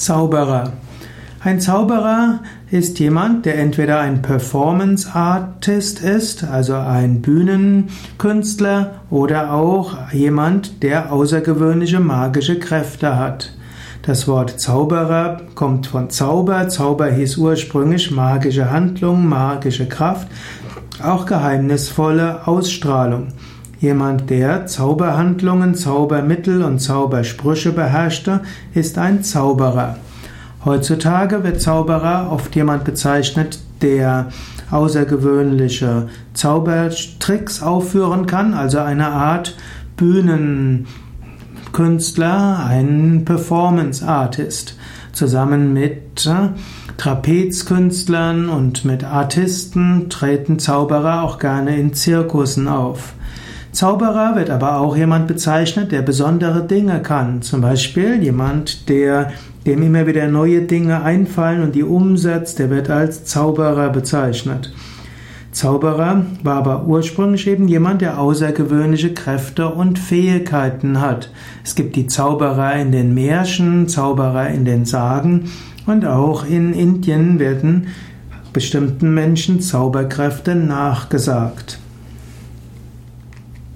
Zauberer. Ein Zauberer ist jemand, der entweder ein Performance Artist ist, also ein Bühnenkünstler, oder auch jemand, der außergewöhnliche magische Kräfte hat. Das Wort Zauberer kommt von Zauber. Zauber hieß ursprünglich magische Handlung, magische Kraft, auch geheimnisvolle Ausstrahlung. Jemand, der Zauberhandlungen, Zaubermittel und Zaubersprüche beherrschte, ist ein Zauberer. Heutzutage wird Zauberer oft jemand bezeichnet, der außergewöhnliche Zaubertricks aufführen kann, also eine Art Bühnenkünstler, ein Performance Artist. Zusammen mit Trapezkünstlern und mit Artisten treten Zauberer auch gerne in Zirkussen auf. Zauberer wird aber auch jemand bezeichnet, der besondere Dinge kann. Zum Beispiel jemand, der dem immer wieder neue Dinge einfallen und die umsetzt, der wird als Zauberer bezeichnet. Zauberer war aber ursprünglich eben jemand, der außergewöhnliche Kräfte und Fähigkeiten hat. Es gibt die Zauberer in den Märchen, Zauberer in den Sagen und auch in Indien werden bestimmten Menschen Zauberkräfte nachgesagt.